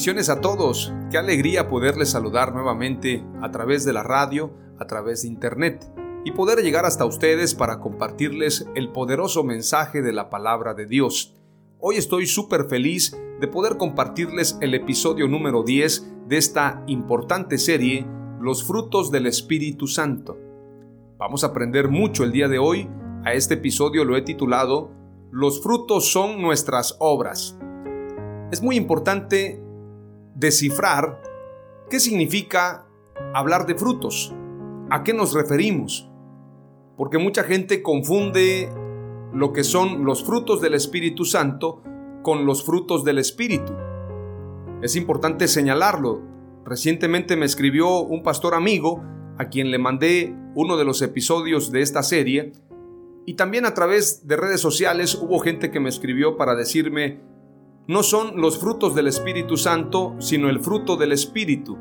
Bendiciones a todos. Qué alegría poderles saludar nuevamente a través de la radio, a través de internet y poder llegar hasta ustedes para compartirles el poderoso mensaje de la palabra de Dios. Hoy estoy súper feliz de poder compartirles el episodio número 10 de esta importante serie, Los frutos del Espíritu Santo. Vamos a aprender mucho el día de hoy. A este episodio lo he titulado Los frutos son nuestras obras. Es muy importante descifrar qué significa hablar de frutos, a qué nos referimos, porque mucha gente confunde lo que son los frutos del Espíritu Santo con los frutos del Espíritu. Es importante señalarlo. Recientemente me escribió un pastor amigo a quien le mandé uno de los episodios de esta serie y también a través de redes sociales hubo gente que me escribió para decirme no son los frutos del Espíritu Santo, sino el fruto del Espíritu.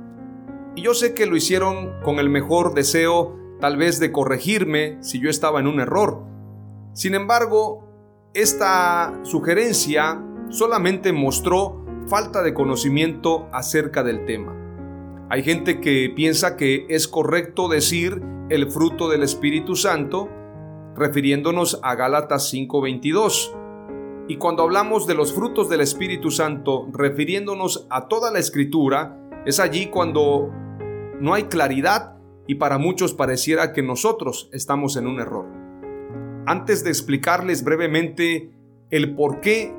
Y yo sé que lo hicieron con el mejor deseo tal vez de corregirme si yo estaba en un error. Sin embargo, esta sugerencia solamente mostró falta de conocimiento acerca del tema. Hay gente que piensa que es correcto decir el fruto del Espíritu Santo refiriéndonos a Gálatas 5:22 y cuando hablamos de los frutos del Espíritu Santo, refiriéndonos a toda la escritura, es allí cuando no hay claridad y para muchos pareciera que nosotros estamos en un error. Antes de explicarles brevemente el por qué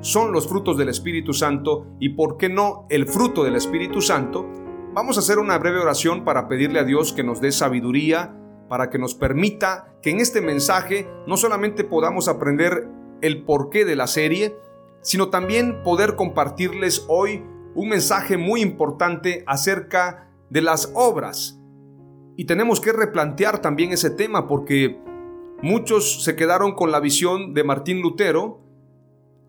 son los frutos del Espíritu Santo y por qué no el fruto del Espíritu Santo, vamos a hacer una breve oración para pedirle a Dios que nos dé sabiduría, para que nos permita que en este mensaje no solamente podamos aprender el porqué de la serie, sino también poder compartirles hoy un mensaje muy importante acerca de las obras. Y tenemos que replantear también ese tema porque muchos se quedaron con la visión de Martín Lutero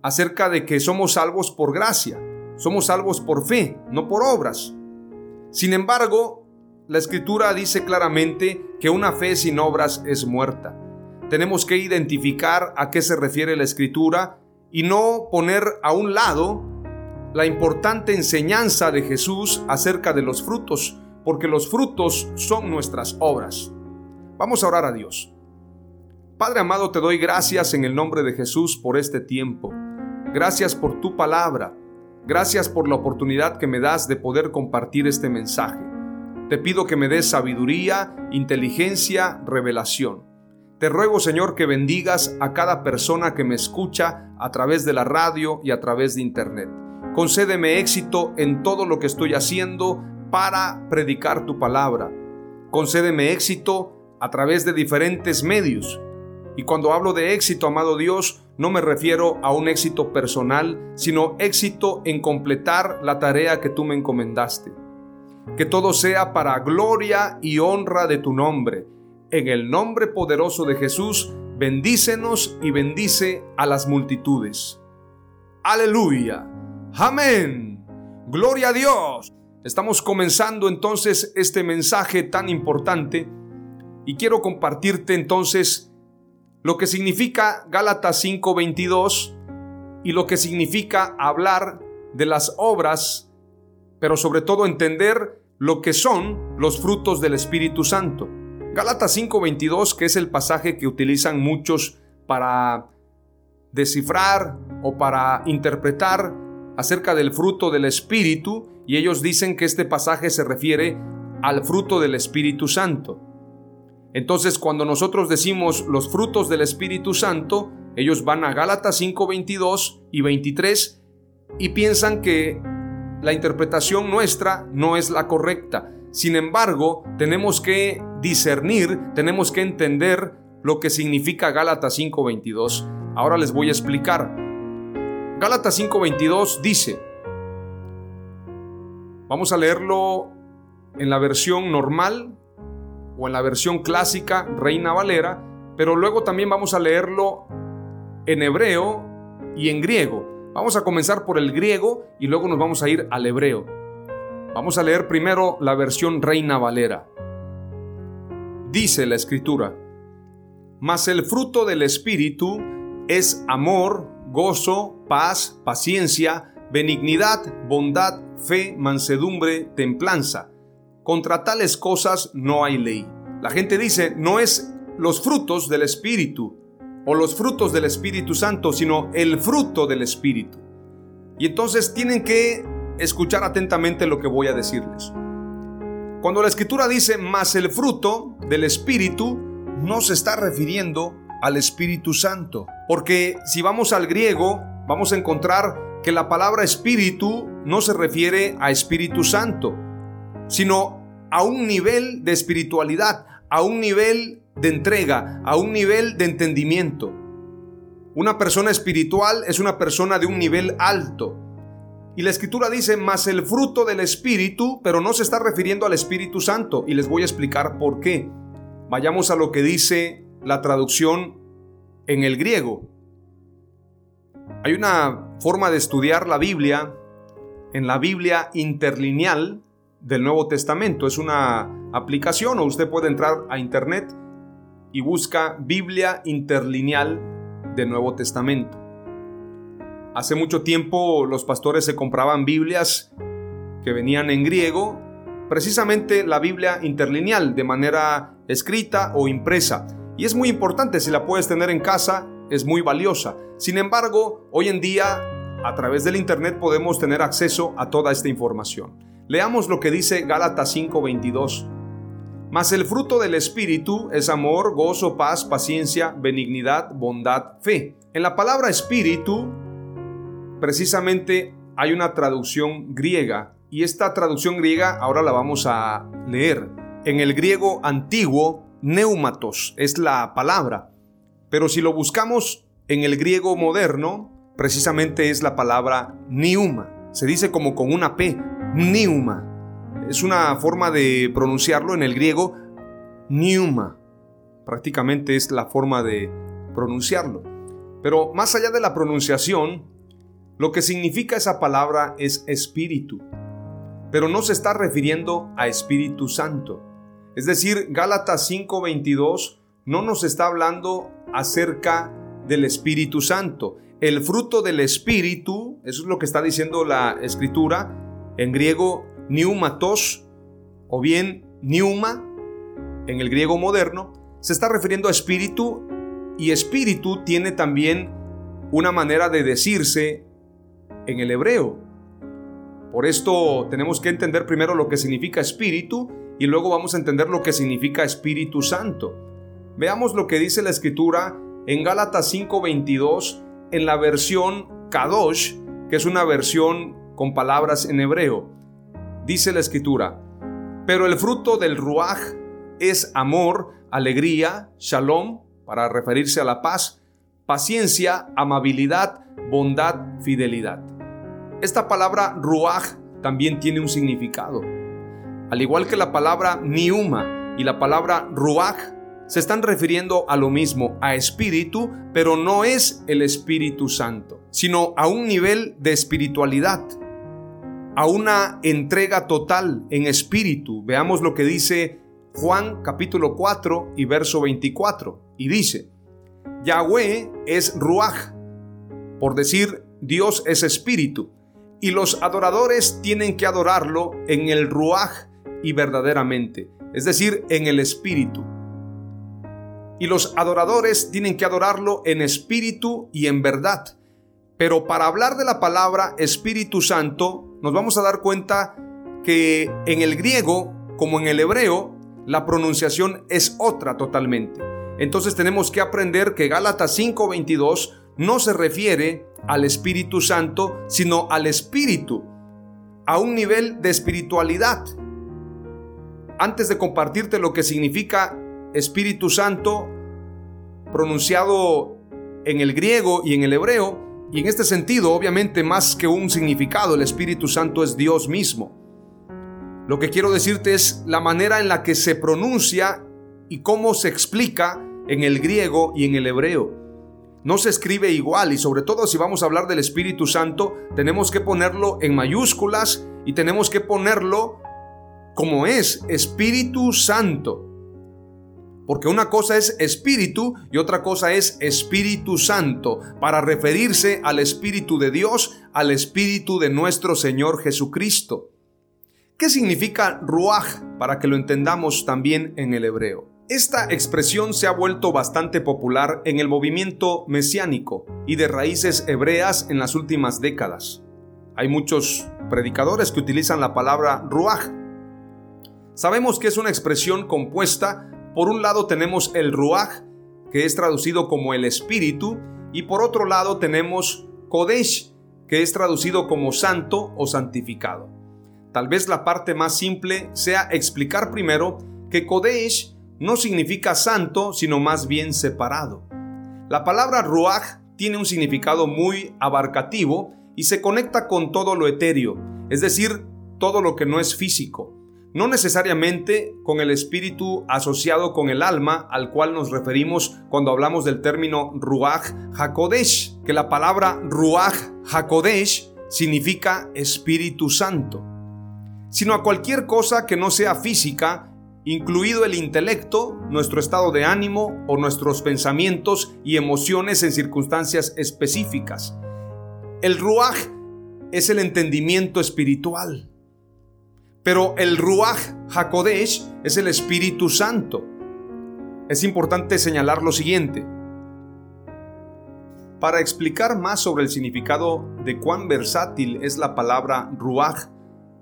acerca de que somos salvos por gracia, somos salvos por fe, no por obras. Sin embargo, la escritura dice claramente que una fe sin obras es muerta. Tenemos que identificar a qué se refiere la escritura y no poner a un lado la importante enseñanza de Jesús acerca de los frutos, porque los frutos son nuestras obras. Vamos a orar a Dios. Padre amado, te doy gracias en el nombre de Jesús por este tiempo. Gracias por tu palabra. Gracias por la oportunidad que me das de poder compartir este mensaje. Te pido que me des sabiduría, inteligencia, revelación. Te ruego, Señor, que bendigas a cada persona que me escucha a través de la radio y a través de internet. Concédeme éxito en todo lo que estoy haciendo para predicar tu palabra. Concédeme éxito a través de diferentes medios. Y cuando hablo de éxito, amado Dios, no me refiero a un éxito personal, sino éxito en completar la tarea que tú me encomendaste. Que todo sea para gloria y honra de tu nombre en el nombre poderoso de Jesús, bendícenos y bendice a las multitudes. Aleluya. Amén. Gloria a Dios. Estamos comenzando entonces este mensaje tan importante y quiero compartirte entonces lo que significa Gálatas 5:22 y lo que significa hablar de las obras pero sobre todo entender lo que son los frutos del Espíritu Santo. Gálatas 5:22, que es el pasaje que utilizan muchos para descifrar o para interpretar acerca del fruto del Espíritu, y ellos dicen que este pasaje se refiere al fruto del Espíritu Santo. Entonces, cuando nosotros decimos los frutos del Espíritu Santo, ellos van a Gálatas 5:22 y 23 y piensan que la interpretación nuestra no es la correcta. Sin embargo, tenemos que discernir, tenemos que entender lo que significa Gálatas 5:22. Ahora les voy a explicar. Gálatas 5:22 dice, vamos a leerlo en la versión normal o en la versión clásica Reina Valera, pero luego también vamos a leerlo en hebreo y en griego. Vamos a comenzar por el griego y luego nos vamos a ir al hebreo. Vamos a leer primero la versión Reina Valera. Dice la escritura, mas el fruto del Espíritu es amor, gozo, paz, paciencia, benignidad, bondad, fe, mansedumbre, templanza. Contra tales cosas no hay ley. La gente dice, no es los frutos del Espíritu o los frutos del Espíritu Santo, sino el fruto del Espíritu. Y entonces tienen que escuchar atentamente lo que voy a decirles. Cuando la escritura dice más el fruto del Espíritu, no se está refiriendo al Espíritu Santo. Porque si vamos al griego, vamos a encontrar que la palabra Espíritu no se refiere a Espíritu Santo, sino a un nivel de espiritualidad, a un nivel de entrega, a un nivel de entendimiento. Una persona espiritual es una persona de un nivel alto. Y la escritura dice, más el fruto del Espíritu, pero no se está refiriendo al Espíritu Santo. Y les voy a explicar por qué. Vayamos a lo que dice la traducción en el griego. Hay una forma de estudiar la Biblia en la Biblia interlineal del Nuevo Testamento. Es una aplicación o usted puede entrar a internet y busca Biblia interlineal del Nuevo Testamento. Hace mucho tiempo los pastores se compraban Biblias que venían en griego, precisamente la Biblia interlineal de manera escrita o impresa. Y es muy importante, si la puedes tener en casa, es muy valiosa. Sin embargo, hoy en día, a través del Internet podemos tener acceso a toda esta información. Leamos lo que dice Gálatas 5:22. Mas el fruto del Espíritu es amor, gozo, paz, paciencia, benignidad, bondad, fe. En la palabra Espíritu, precisamente hay una traducción griega y esta traducción griega ahora la vamos a leer. En el griego antiguo, neumatos es la palabra, pero si lo buscamos en el griego moderno, precisamente es la palabra niuma. Se dice como con una P, niuma es una forma de pronunciarlo en el griego, Niuma. Prácticamente es la forma de pronunciarlo. Pero más allá de la pronunciación, lo que significa esa palabra es espíritu. Pero no se está refiriendo a Espíritu Santo. Es decir, Gálatas 5:22 no nos está hablando acerca del Espíritu Santo. El fruto del Espíritu, eso es lo que está diciendo la escritura, en griego Niumatos o bien niuma en el griego moderno se está refiriendo a espíritu y espíritu tiene también una manera de decirse en el hebreo. Por esto tenemos que entender primero lo que significa espíritu y luego vamos a entender lo que significa Espíritu Santo. Veamos lo que dice la escritura en Gálatas 5:22 en la versión Kadosh, que es una versión con palabras en hebreo. Dice la escritura, pero el fruto del ruaj es amor, alegría, shalom, para referirse a la paz, paciencia, amabilidad, bondad, fidelidad. Esta palabra ruaj también tiene un significado. Al igual que la palabra niuma y la palabra ruaj, se están refiriendo a lo mismo, a espíritu, pero no es el Espíritu Santo, sino a un nivel de espiritualidad a una entrega total en espíritu. Veamos lo que dice Juan capítulo 4 y verso 24. Y dice, Yahweh es Ruach, por decir Dios es espíritu. Y los adoradores tienen que adorarlo en el ruaj y verdaderamente, es decir, en el espíritu. Y los adoradores tienen que adorarlo en espíritu y en verdad. Pero para hablar de la palabra Espíritu Santo, nos vamos a dar cuenta que en el griego, como en el hebreo, la pronunciación es otra totalmente. Entonces tenemos que aprender que Gálatas 5:22 no se refiere al Espíritu Santo, sino al Espíritu, a un nivel de espiritualidad. Antes de compartirte lo que significa Espíritu Santo, pronunciado en el griego y en el hebreo, y en este sentido, obviamente, más que un significado, el Espíritu Santo es Dios mismo. Lo que quiero decirte es la manera en la que se pronuncia y cómo se explica en el griego y en el hebreo. No se escribe igual y sobre todo si vamos a hablar del Espíritu Santo, tenemos que ponerlo en mayúsculas y tenemos que ponerlo como es, Espíritu Santo. Porque una cosa es espíritu y otra cosa es Espíritu Santo, para referirse al Espíritu de Dios, al Espíritu de nuestro Señor Jesucristo. ¿Qué significa ruaj para que lo entendamos también en el hebreo? Esta expresión se ha vuelto bastante popular en el movimiento mesiánico y de raíces hebreas en las últimas décadas. Hay muchos predicadores que utilizan la palabra ruaj. Sabemos que es una expresión compuesta, por un lado tenemos el ruaj, que es traducido como el espíritu, y por otro lado tenemos kodesh, que es traducido como santo o santificado. Tal vez la parte más simple sea explicar primero que kodesh no significa santo, sino más bien separado. La palabra ruach tiene un significado muy abarcativo y se conecta con todo lo etéreo, es decir, todo lo que no es físico, no necesariamente con el espíritu asociado con el alma al cual nos referimos cuando hablamos del término ruach hakodesh, que la palabra ruach hakodesh significa Espíritu Santo, sino a cualquier cosa que no sea física incluido el intelecto, nuestro estado de ánimo o nuestros pensamientos y emociones en circunstancias específicas. El ruaj es el entendimiento espiritual. Pero el ruaj hakodesh es el Espíritu Santo. Es importante señalar lo siguiente. Para explicar más sobre el significado de cuán versátil es la palabra ruaj,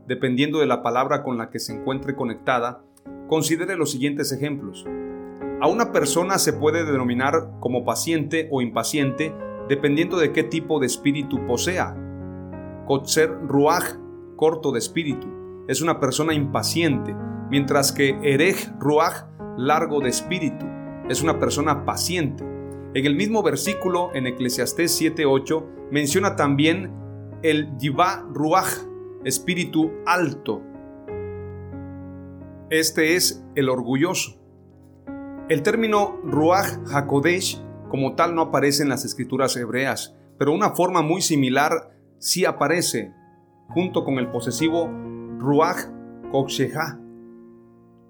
dependiendo de la palabra con la que se encuentre conectada, Considere los siguientes ejemplos. A una persona se puede denominar como paciente o impaciente dependiendo de qué tipo de espíritu posea. Kotzer Ruach, corto de espíritu, es una persona impaciente, mientras que Erej Ruach, largo de espíritu, es una persona paciente. En el mismo versículo, en Eclesiastés 7:8, menciona también el Yivá Ruach, espíritu alto, este es el orgulloso. El término Ruach HaKodesh como tal no aparece en las escrituras hebreas, pero una forma muy similar sí aparece, junto con el posesivo Ruach Koksheha.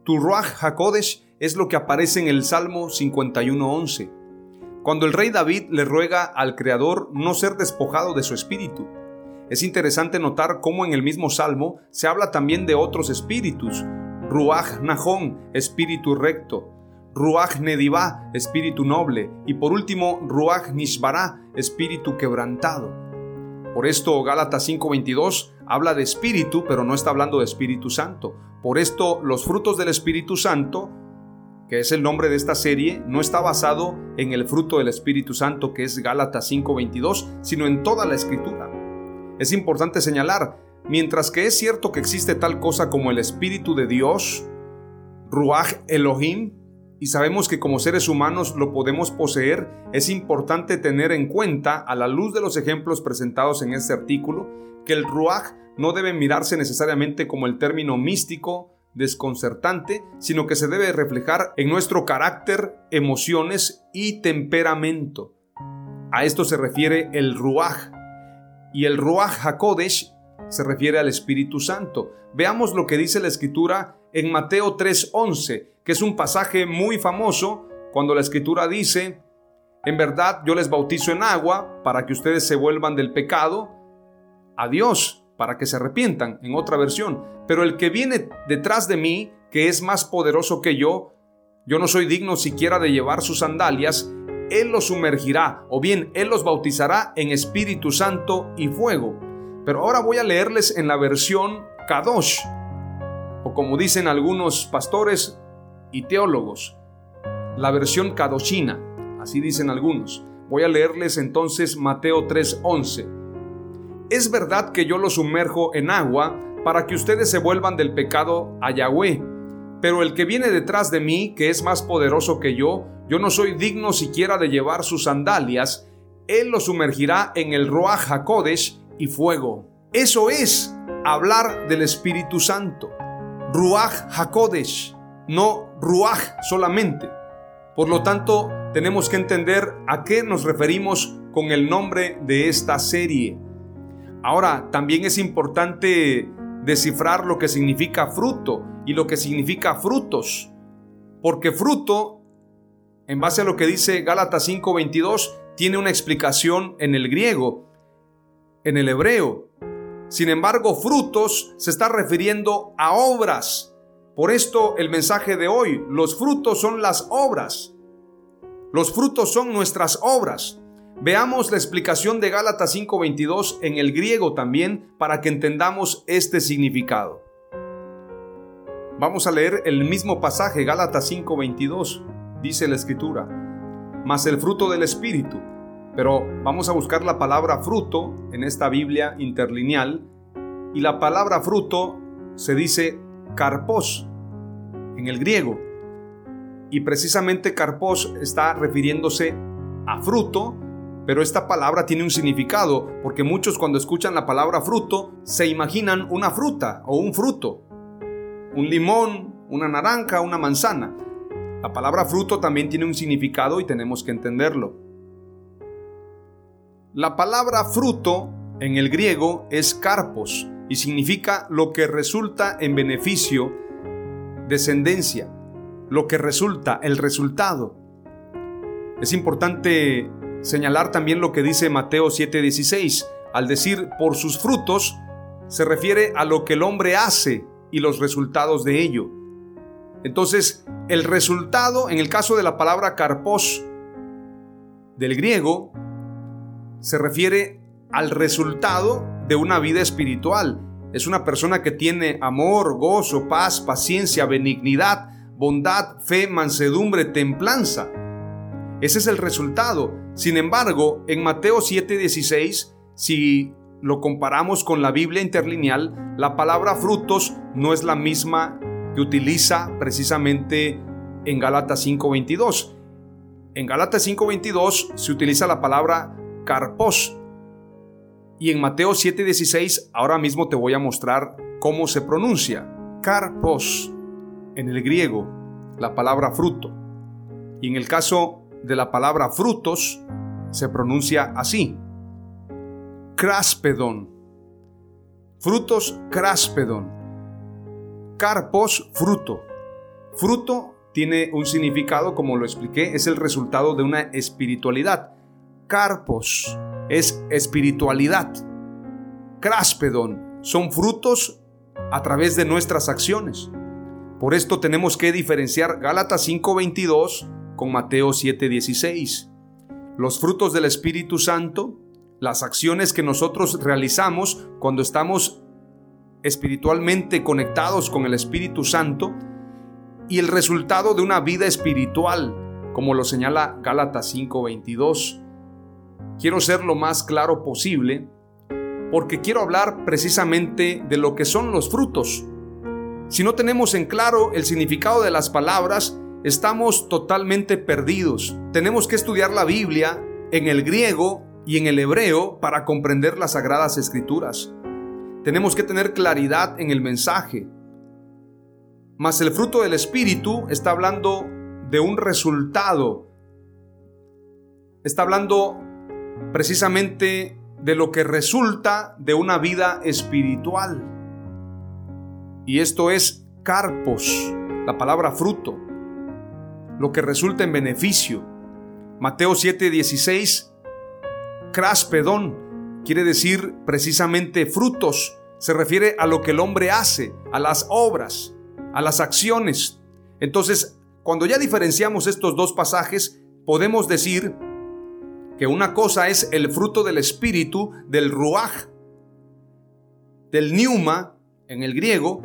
Tu Ruach HaKodesh es lo que aparece en el Salmo 51.11, cuando el rey David le ruega al Creador no ser despojado de su espíritu. Es interesante notar cómo en el mismo Salmo se habla también de otros espíritus, Ruach Nahón, espíritu recto, Ruach Nedivá, espíritu noble, y por último Ruach Nishbará, espíritu quebrantado. Por esto Gálatas 5:22 habla de espíritu, pero no está hablando de Espíritu Santo. Por esto los frutos del Espíritu Santo, que es el nombre de esta serie, no está basado en el fruto del Espíritu Santo, que es Gálatas 5:22, sino en toda la escritura. Es importante señalar Mientras que es cierto que existe tal cosa como el Espíritu de Dios, Ruach Elohim, y sabemos que como seres humanos lo podemos poseer, es importante tener en cuenta, a la luz de los ejemplos presentados en este artículo, que el Ruach no debe mirarse necesariamente como el término místico, desconcertante, sino que se debe reflejar en nuestro carácter, emociones y temperamento. A esto se refiere el Ruach. Y el Ruach HaKodesh se refiere al Espíritu Santo. Veamos lo que dice la Escritura en Mateo 3:11, que es un pasaje muy famoso cuando la Escritura dice, en verdad yo les bautizo en agua para que ustedes se vuelvan del pecado, a Dios para que se arrepientan, en otra versión. Pero el que viene detrás de mí, que es más poderoso que yo, yo no soy digno siquiera de llevar sus sandalias, Él los sumergirá, o bien Él los bautizará en Espíritu Santo y fuego. Pero ahora voy a leerles en la versión Kadosh, o como dicen algunos pastores y teólogos, la versión Kadoshina, así dicen algunos. Voy a leerles entonces Mateo 3:11. Es verdad que yo los sumerjo en agua para que ustedes se vuelvan del pecado a Yahweh, pero el que viene detrás de mí, que es más poderoso que yo, yo no soy digno siquiera de llevar sus sandalias, él los sumergirá en el Ruach HaKodesh y fuego. Eso es hablar del Espíritu Santo. Ruach HaKodesh, no Ruach solamente. Por lo tanto, tenemos que entender a qué nos referimos con el nombre de esta serie. Ahora, también es importante descifrar lo que significa fruto y lo que significa frutos. Porque fruto, en base a lo que dice Gálatas 5:22, tiene una explicación en el griego, en el hebreo. Sin embargo, frutos se está refiriendo a obras. Por esto el mensaje de hoy, los frutos son las obras. Los frutos son nuestras obras. Veamos la explicación de Gálatas 5:22 en el griego también para que entendamos este significado. Vamos a leer el mismo pasaje, Gálatas 5:22. Dice la escritura, mas el fruto del Espíritu. Pero vamos a buscar la palabra fruto en esta Biblia interlineal y la palabra fruto se dice carpos en el griego. Y precisamente carpos está refiriéndose a fruto, pero esta palabra tiene un significado, porque muchos cuando escuchan la palabra fruto se imaginan una fruta o un fruto, un limón, una naranja, una manzana. La palabra fruto también tiene un significado y tenemos que entenderlo. La palabra fruto en el griego es carpos y significa lo que resulta en beneficio, descendencia, lo que resulta, el resultado. Es importante señalar también lo que dice Mateo 7:16. Al decir por sus frutos, se refiere a lo que el hombre hace y los resultados de ello. Entonces, el resultado, en el caso de la palabra carpos del griego, se refiere al resultado de una vida espiritual. Es una persona que tiene amor, gozo, paz, paciencia, benignidad, bondad, fe, mansedumbre, templanza. Ese es el resultado. Sin embargo, en Mateo 7:16, si lo comparamos con la Biblia interlineal, la palabra frutos no es la misma que utiliza precisamente en Gálatas 5:22. En Gálatas 5:22 se utiliza la palabra carpos. Y en Mateo 7:16 ahora mismo te voy a mostrar cómo se pronuncia. Carpos en el griego, la palabra fruto. Y en el caso de la palabra frutos, se pronuncia así. Craspedon. Frutos craspedon. Carpos, fruto. Fruto tiene un significado, como lo expliqué, es el resultado de una espiritualidad. Carpos es espiritualidad. Craspedon son frutos a través de nuestras acciones. Por esto tenemos que diferenciar Gálatas 5:22 con Mateo 7:16. Los frutos del Espíritu Santo, las acciones que nosotros realizamos cuando estamos espiritualmente conectados con el Espíritu Santo y el resultado de una vida espiritual, como lo señala Gálatas 5:22. Quiero ser lo más claro posible porque quiero hablar precisamente de lo que son los frutos si no tenemos en claro el significado de las palabras, estamos totalmente perdidos. Tenemos que estudiar la Biblia en el griego y en el hebreo para comprender las sagradas escrituras. Tenemos que tener claridad en el mensaje. Mas el fruto del Espíritu está hablando de un resultado. Está hablando precisamente de lo que resulta de una vida espiritual. Y esto es carpos, la palabra fruto, lo que resulta en beneficio. Mateo 7:16, craspedón. quiere decir precisamente frutos. Se refiere a lo que el hombre hace, a las obras, a las acciones. Entonces, cuando ya diferenciamos estos dos pasajes, podemos decir que una cosa es el fruto del espíritu, del ruaj, del niuma en el griego,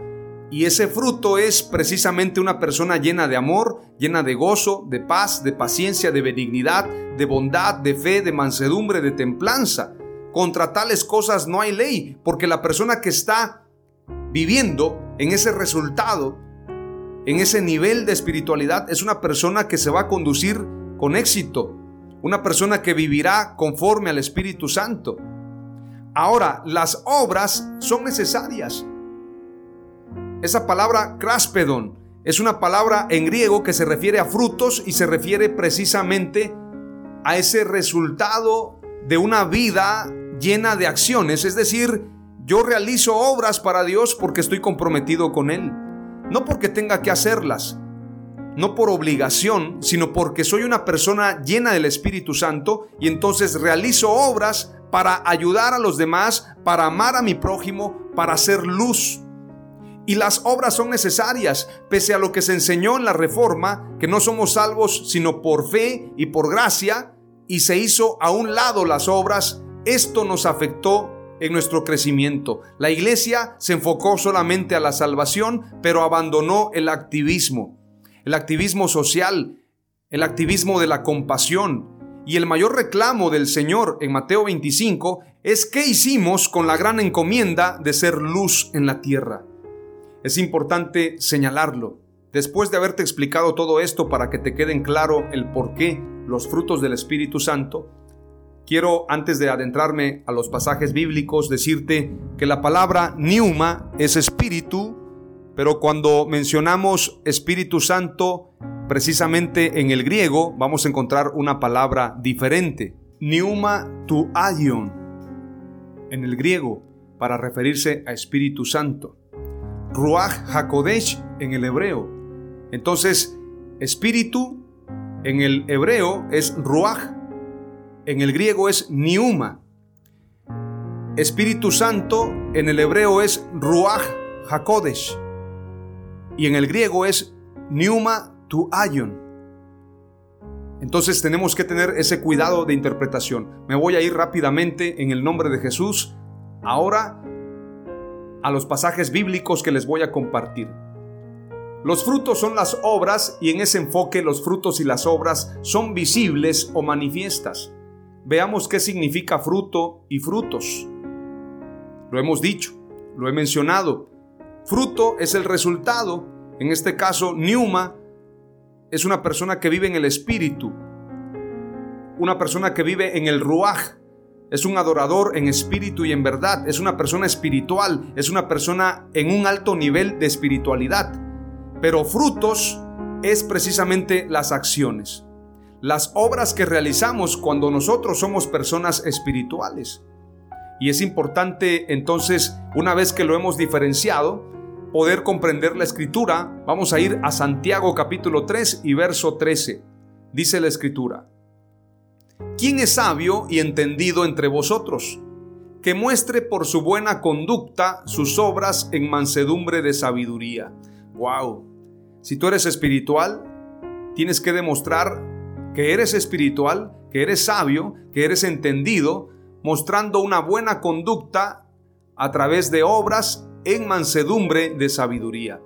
y ese fruto es precisamente una persona llena de amor, llena de gozo, de paz, de paciencia, de benignidad, de bondad, de fe, de mansedumbre, de templanza. Contra tales cosas no hay ley, porque la persona que está viviendo en ese resultado, en ese nivel de espiritualidad, es una persona que se va a conducir con éxito, una persona que vivirá conforme al Espíritu Santo. Ahora, las obras son necesarias. Esa palabra craspedon es una palabra en griego que se refiere a frutos y se refiere precisamente a ese resultado de una vida llena de acciones. Es decir, yo realizo obras para Dios porque estoy comprometido con Él. No porque tenga que hacerlas, no por obligación, sino porque soy una persona llena del Espíritu Santo y entonces realizo obras para ayudar a los demás, para amar a mi prójimo, para hacer luz. Y las obras son necesarias, pese a lo que se enseñó en la Reforma, que no somos salvos sino por fe y por gracia, y se hizo a un lado las obras, esto nos afectó en nuestro crecimiento. La iglesia se enfocó solamente a la salvación, pero abandonó el activismo, el activismo social, el activismo de la compasión. Y el mayor reclamo del Señor en Mateo 25 es qué hicimos con la gran encomienda de ser luz en la tierra. Es importante señalarlo. Después de haberte explicado todo esto para que te queden claro el por qué los frutos del Espíritu Santo, quiero antes de adentrarme a los pasajes bíblicos decirte que la palabra niuma es espíritu, pero cuando mencionamos Espíritu Santo, precisamente en el griego vamos a encontrar una palabra diferente, niuma tu aion, en el griego, para referirse a Espíritu Santo. Ruach HaKodesh en el hebreo. Entonces, espíritu en el hebreo es Ruach, en el griego es Niuma. Espíritu Santo en el hebreo es Ruach HaKodesh y en el griego es Niuma tu Ayon. Entonces tenemos que tener ese cuidado de interpretación. Me voy a ir rápidamente en el nombre de Jesús. Ahora a los pasajes bíblicos que les voy a compartir. Los frutos son las obras y en ese enfoque los frutos y las obras son visibles o manifiestas. Veamos qué significa fruto y frutos. Lo hemos dicho, lo he mencionado. Fruto es el resultado. En este caso, Niuma es una persona que vive en el espíritu, una persona que vive en el ruaj, es un adorador en espíritu y en verdad, es una persona espiritual, es una persona en un alto nivel de espiritualidad. Pero frutos es precisamente las acciones, las obras que realizamos cuando nosotros somos personas espirituales. Y es importante entonces, una vez que lo hemos diferenciado, poder comprender la escritura. Vamos a ir a Santiago capítulo 3 y verso 13. Dice la escritura. ¿Quién es sabio y entendido entre vosotros? Que muestre por su buena conducta sus obras en mansedumbre de sabiduría. ¡Wow! Si tú eres espiritual, tienes que demostrar que eres espiritual, que eres sabio, que eres entendido, mostrando una buena conducta a través de obras en mansedumbre de sabiduría.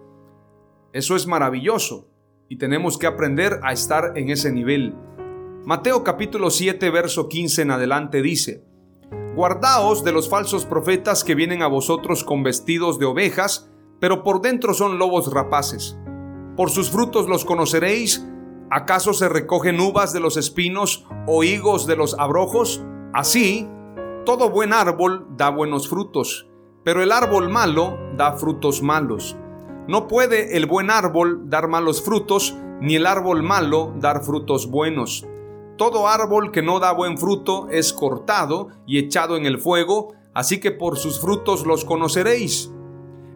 Eso es maravilloso y tenemos que aprender a estar en ese nivel. Mateo capítulo 7, verso 15 en adelante dice, Guardaos de los falsos profetas que vienen a vosotros con vestidos de ovejas, pero por dentro son lobos rapaces. Por sus frutos los conoceréis. ¿Acaso se recogen uvas de los espinos o higos de los abrojos? Así, todo buen árbol da buenos frutos, pero el árbol malo da frutos malos. No puede el buen árbol dar malos frutos, ni el árbol malo dar frutos buenos. Todo árbol que no da buen fruto es cortado y echado en el fuego, así que por sus frutos los conoceréis.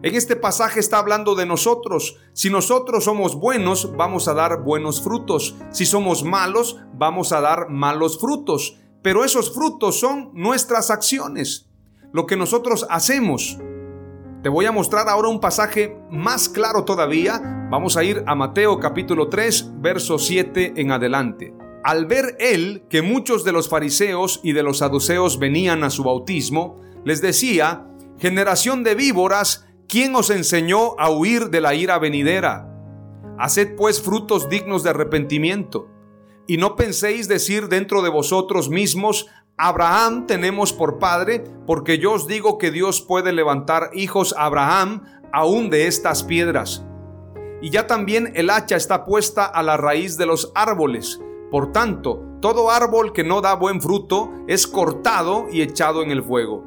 En este pasaje está hablando de nosotros. Si nosotros somos buenos, vamos a dar buenos frutos. Si somos malos, vamos a dar malos frutos. Pero esos frutos son nuestras acciones, lo que nosotros hacemos. Te voy a mostrar ahora un pasaje más claro todavía. Vamos a ir a Mateo capítulo 3, verso 7 en adelante. Al ver él que muchos de los fariseos y de los saduceos venían a su bautismo, les decía, generación de víboras, ¿quién os enseñó a huir de la ira venidera? Haced pues frutos dignos de arrepentimiento. Y no penséis decir dentro de vosotros mismos, Abraham tenemos por padre, porque yo os digo que Dios puede levantar hijos a Abraham aún de estas piedras. Y ya también el hacha está puesta a la raíz de los árboles. Por tanto, todo árbol que no da buen fruto es cortado y echado en el fuego.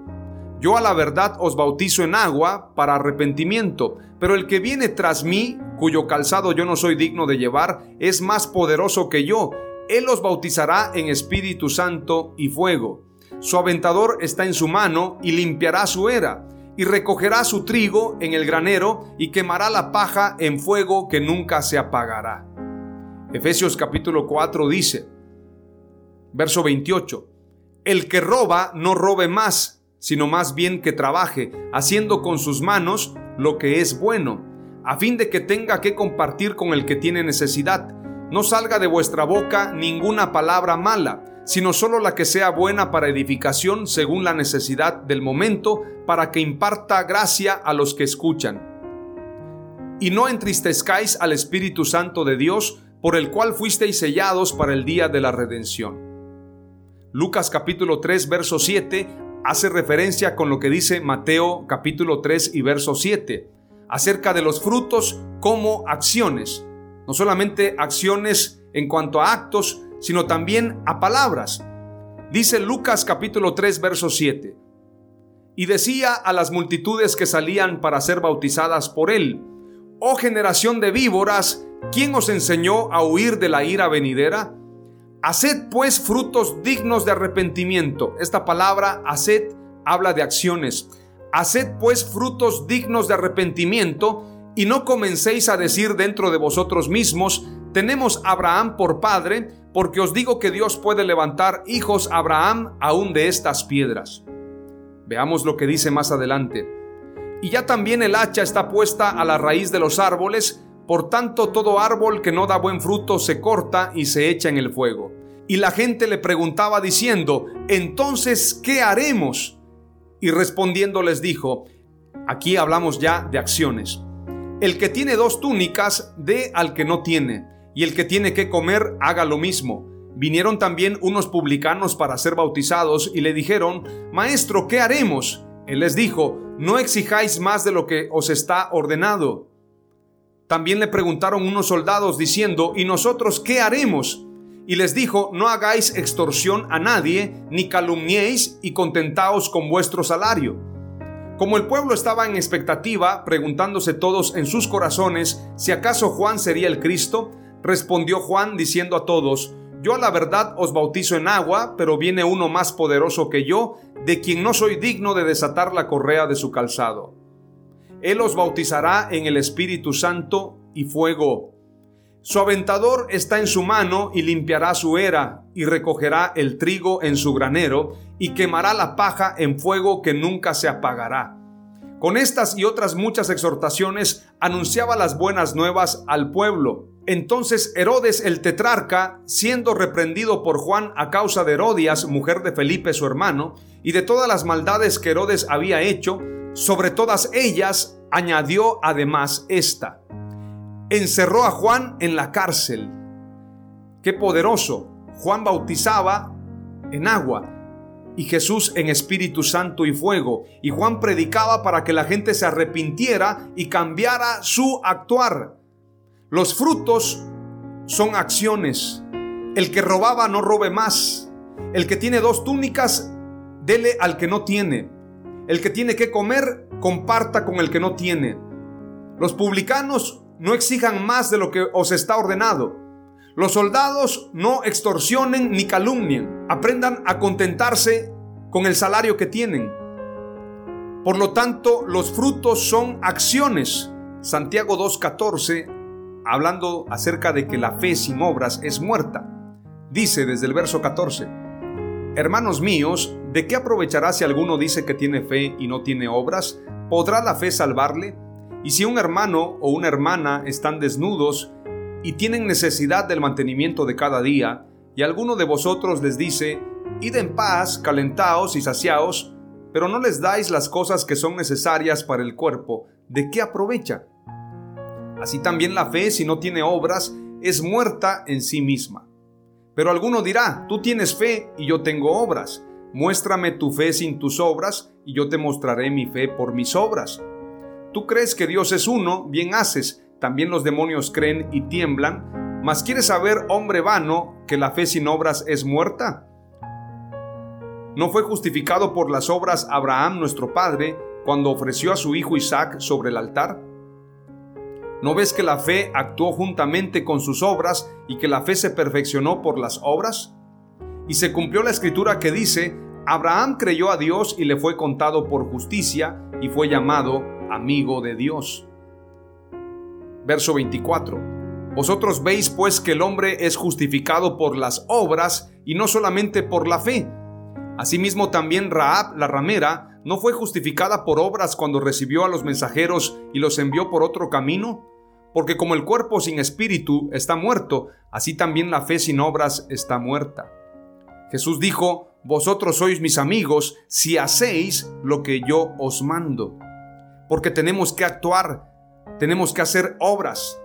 Yo a la verdad os bautizo en agua para arrepentimiento, pero el que viene tras mí, cuyo calzado yo no soy digno de llevar, es más poderoso que yo él los bautizará en Espíritu Santo y fuego. Su aventador está en su mano y limpiará su era, y recogerá su trigo en el granero y quemará la paja en fuego que nunca se apagará. Efesios capítulo 4 dice, verso 28, El que roba no robe más, sino más bien que trabaje, haciendo con sus manos lo que es bueno, a fin de que tenga que compartir con el que tiene necesidad no salga de vuestra boca ninguna palabra mala, sino solo la que sea buena para edificación según la necesidad del momento, para que imparta gracia a los que escuchan. Y no entristezcáis al Espíritu Santo de Dios, por el cual fuisteis sellados para el día de la redención. Lucas capítulo 3, verso 7 hace referencia con lo que dice Mateo capítulo 3 y verso 7, acerca de los frutos como acciones no solamente acciones en cuanto a actos, sino también a palabras. Dice Lucas capítulo 3, verso 7. Y decía a las multitudes que salían para ser bautizadas por él, Oh generación de víboras, ¿quién os enseñó a huir de la ira venidera? Haced pues frutos dignos de arrepentimiento. Esta palabra, haced, habla de acciones. Haced pues frutos dignos de arrepentimiento y no comencéis a decir dentro de vosotros mismos, tenemos Abraham por padre, porque os digo que Dios puede levantar hijos a Abraham aún de estas piedras. Veamos lo que dice más adelante. Y ya también el hacha está puesta a la raíz de los árboles, por tanto todo árbol que no da buen fruto se corta y se echa en el fuego. Y la gente le preguntaba diciendo, entonces, ¿qué haremos? Y respondiendo les dijo, aquí hablamos ya de acciones. El que tiene dos túnicas, dé al que no tiene, y el que tiene que comer, haga lo mismo. Vinieron también unos publicanos para ser bautizados y le dijeron, Maestro, ¿qué haremos? Él les dijo, no exijáis más de lo que os está ordenado. También le preguntaron unos soldados diciendo, ¿y nosotros qué haremos? Y les dijo, no hagáis extorsión a nadie, ni calumniéis, y contentaos con vuestro salario como el pueblo estaba en expectativa, preguntándose todos en sus corazones si acaso Juan sería el Cristo, respondió Juan diciendo a todos, yo a la verdad os bautizo en agua, pero viene uno más poderoso que yo, de quien no soy digno de desatar la correa de su calzado. Él os bautizará en el Espíritu Santo y fuego. Su aventador está en su mano y limpiará su era y recogerá el trigo en su granero y quemará la paja en fuego que nunca se apagará. Con estas y otras muchas exhortaciones anunciaba las buenas nuevas al pueblo. Entonces Herodes el tetrarca, siendo reprendido por Juan a causa de Herodias, mujer de Felipe su hermano, y de todas las maldades que Herodes había hecho, sobre todas ellas añadió además esta encerró a Juan en la cárcel. Qué poderoso. Juan bautizaba en agua y Jesús en Espíritu Santo y fuego. Y Juan predicaba para que la gente se arrepintiera y cambiara su actuar. Los frutos son acciones. El que robaba no robe más. El que tiene dos túnicas, dele al que no tiene. El que tiene que comer, comparta con el que no tiene. Los publicanos no exijan más de lo que os está ordenado. Los soldados no extorsionen ni calumnien. Aprendan a contentarse con el salario que tienen. Por lo tanto, los frutos son acciones. Santiago 2.14, hablando acerca de que la fe sin obras es muerta, dice desde el verso 14, Hermanos míos, ¿de qué aprovechará si alguno dice que tiene fe y no tiene obras? ¿Podrá la fe salvarle? Y si un hermano o una hermana están desnudos y tienen necesidad del mantenimiento de cada día, y alguno de vosotros les dice, Id en paz, calentaos y saciaos, pero no les dais las cosas que son necesarias para el cuerpo, ¿de qué aprovecha? Así también la fe, si no tiene obras, es muerta en sí misma. Pero alguno dirá, tú tienes fe y yo tengo obras. Muéstrame tu fe sin tus obras y yo te mostraré mi fe por mis obras. Tú crees que Dios es uno, bien haces, también los demonios creen y tiemblan, mas quieres saber, hombre vano, que la fe sin obras es muerta. ¿No fue justificado por las obras Abraham nuestro padre cuando ofreció a su hijo Isaac sobre el altar? ¿No ves que la fe actuó juntamente con sus obras y que la fe se perfeccionó por las obras? Y se cumplió la escritura que dice, Abraham creyó a Dios y le fue contado por justicia y fue llamado amigo de Dios. Verso 24. Vosotros veis pues que el hombre es justificado por las obras y no solamente por la fe. Asimismo también Raab la ramera no fue justificada por obras cuando recibió a los mensajeros y los envió por otro camino, porque como el cuerpo sin espíritu está muerto, así también la fe sin obras está muerta. Jesús dijo, Vosotros sois mis amigos si hacéis lo que yo os mando. Porque tenemos que actuar, tenemos que hacer obras.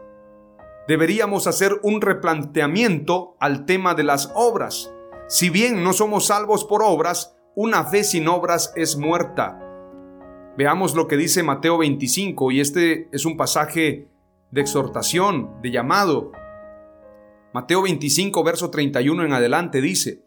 Deberíamos hacer un replanteamiento al tema de las obras. Si bien no somos salvos por obras, una fe sin obras es muerta. Veamos lo que dice Mateo 25 y este es un pasaje de exhortación, de llamado. Mateo 25, verso 31 en adelante dice,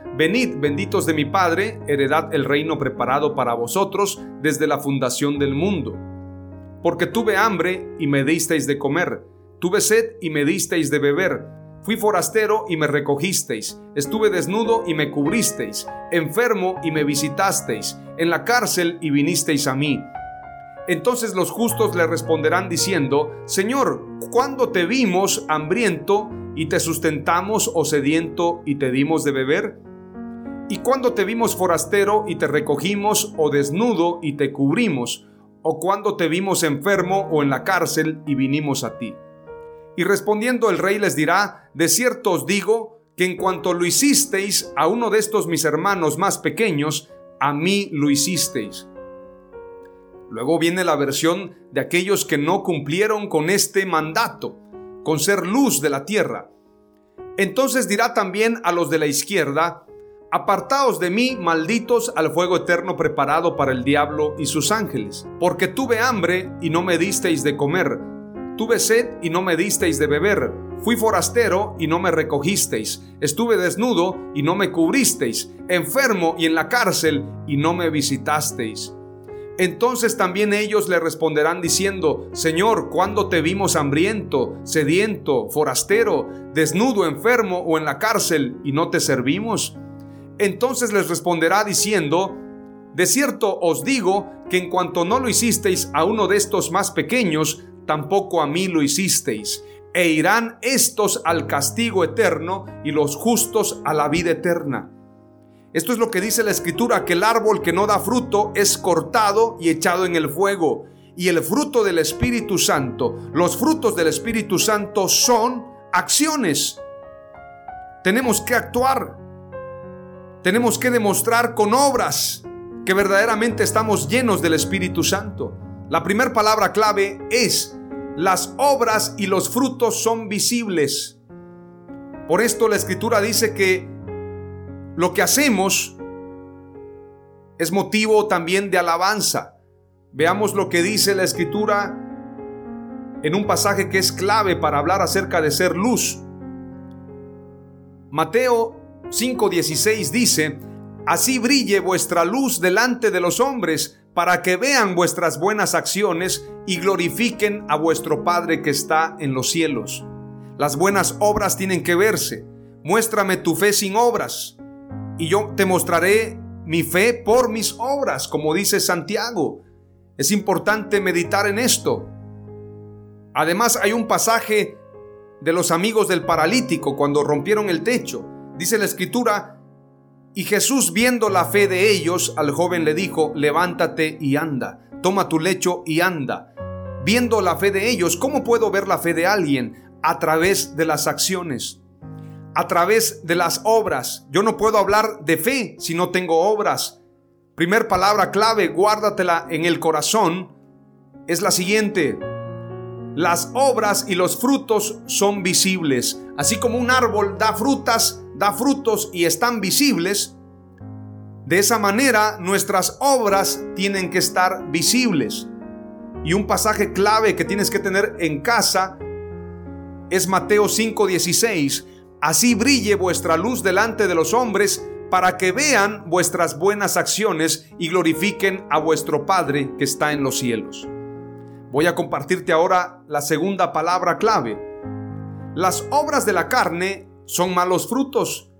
Venid, benditos de mi Padre, heredad el reino preparado para vosotros desde la fundación del mundo. Porque tuve hambre y me disteis de comer, tuve sed y me disteis de beber, fui forastero y me recogisteis, estuve desnudo y me cubristeis, enfermo y me visitasteis, en la cárcel y vinisteis a mí. Entonces los justos le responderán diciendo, Señor, ¿cuándo te vimos hambriento y te sustentamos o sediento y te dimos de beber? ¿Y cuando te vimos forastero y te recogimos o desnudo y te cubrimos? ¿O cuando te vimos enfermo o en la cárcel y vinimos a ti? Y respondiendo el rey les dirá, de cierto os digo que en cuanto lo hicisteis a uno de estos mis hermanos más pequeños, a mí lo hicisteis. Luego viene la versión de aquellos que no cumplieron con este mandato, con ser luz de la tierra. Entonces dirá también a los de la izquierda, Apartaos de mí, malditos, al fuego eterno preparado para el diablo y sus ángeles, porque tuve hambre y no me disteis de comer, tuve sed y no me disteis de beber, fui forastero y no me recogisteis, estuve desnudo y no me cubristeis, enfermo y en la cárcel y no me visitasteis. Entonces también ellos le responderán diciendo, Señor, ¿cuándo te vimos hambriento, sediento, forastero, desnudo, enfermo o en la cárcel y no te servimos? Entonces les responderá diciendo, De cierto os digo que en cuanto no lo hicisteis a uno de estos más pequeños, tampoco a mí lo hicisteis. E irán estos al castigo eterno y los justos a la vida eterna. Esto es lo que dice la escritura, que el árbol que no da fruto es cortado y echado en el fuego. Y el fruto del Espíritu Santo, los frutos del Espíritu Santo son acciones. Tenemos que actuar. Tenemos que demostrar con obras que verdaderamente estamos llenos del Espíritu Santo. La primera palabra clave es, las obras y los frutos son visibles. Por esto la escritura dice que lo que hacemos es motivo también de alabanza. Veamos lo que dice la escritura en un pasaje que es clave para hablar acerca de ser luz. Mateo 5:16 dice, Así brille vuestra luz delante de los hombres, para que vean vuestras buenas acciones y glorifiquen a vuestro Padre que está en los cielos. Las buenas obras tienen que verse. Muéstrame tu fe sin obras, y yo te mostraré mi fe por mis obras, como dice Santiago. Es importante meditar en esto. Además hay un pasaje de los amigos del paralítico cuando rompieron el techo. Dice la escritura, y Jesús viendo la fe de ellos, al joven le dijo, levántate y anda, toma tu lecho y anda. Viendo la fe de ellos, ¿cómo puedo ver la fe de alguien? A través de las acciones, a través de las obras. Yo no puedo hablar de fe si no tengo obras. Primer palabra clave, guárdatela en el corazón, es la siguiente. Las obras y los frutos son visibles. Así como un árbol da frutas, da frutos y están visibles, de esa manera nuestras obras tienen que estar visibles. Y un pasaje clave que tienes que tener en casa es Mateo 5:16. Así brille vuestra luz delante de los hombres para que vean vuestras buenas acciones y glorifiquen a vuestro Padre que está en los cielos. Voy a compartirte ahora la segunda palabra clave. Las obras de la carne son malos frutos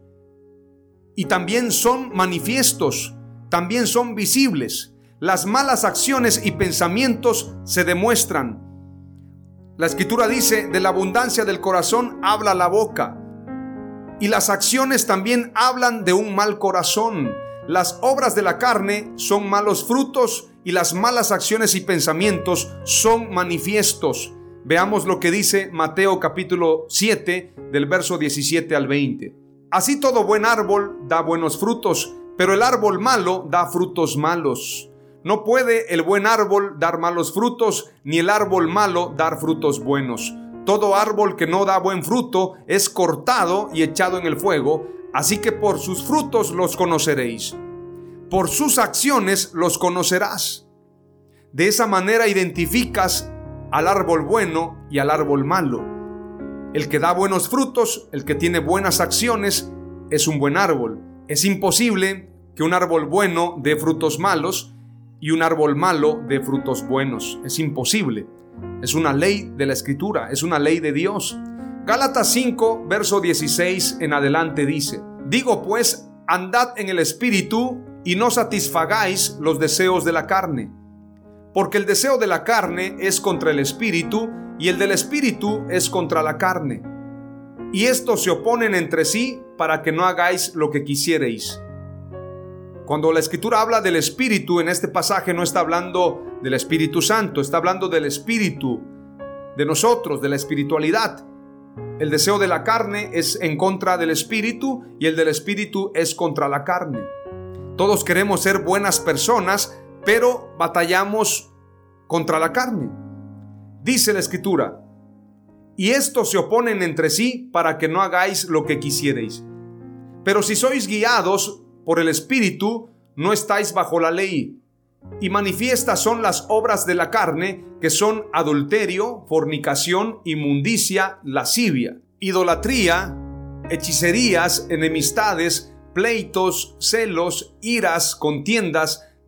y también son manifiestos, también son visibles. Las malas acciones y pensamientos se demuestran. La escritura dice, de la abundancia del corazón habla la boca. Y las acciones también hablan de un mal corazón. Las obras de la carne son malos frutos y las malas acciones y pensamientos son manifiestos. Veamos lo que dice Mateo capítulo 7 del verso 17 al 20. Así todo buen árbol da buenos frutos, pero el árbol malo da frutos malos. No puede el buen árbol dar malos frutos, ni el árbol malo dar frutos buenos. Todo árbol que no da buen fruto es cortado y echado en el fuego, así que por sus frutos los conoceréis por sus acciones los conocerás. De esa manera identificas al árbol bueno y al árbol malo. El que da buenos frutos, el que tiene buenas acciones, es un buen árbol. Es imposible que un árbol bueno dé frutos malos y un árbol malo dé frutos buenos. Es imposible. Es una ley de la escritura, es una ley de Dios. Gálatas 5, verso 16 en adelante dice, digo pues, andad en el espíritu y no satisfagáis los deseos de la carne. Porque el deseo de la carne es contra el espíritu y el del espíritu es contra la carne. Y estos se oponen entre sí para que no hagáis lo que quisierais. Cuando la escritura habla del espíritu en este pasaje no está hablando del Espíritu Santo, está hablando del espíritu, de nosotros, de la espiritualidad. El deseo de la carne es en contra del espíritu y el del espíritu es contra la carne. Todos queremos ser buenas personas, pero batallamos contra la carne. Dice la escritura, y estos se oponen entre sí para que no hagáis lo que quisierais. Pero si sois guiados por el Espíritu, no estáis bajo la ley. Y manifiestas son las obras de la carne, que son adulterio, fornicación, inmundicia, lascivia, idolatría, hechicerías, enemistades, pleitos, celos, iras, contiendas,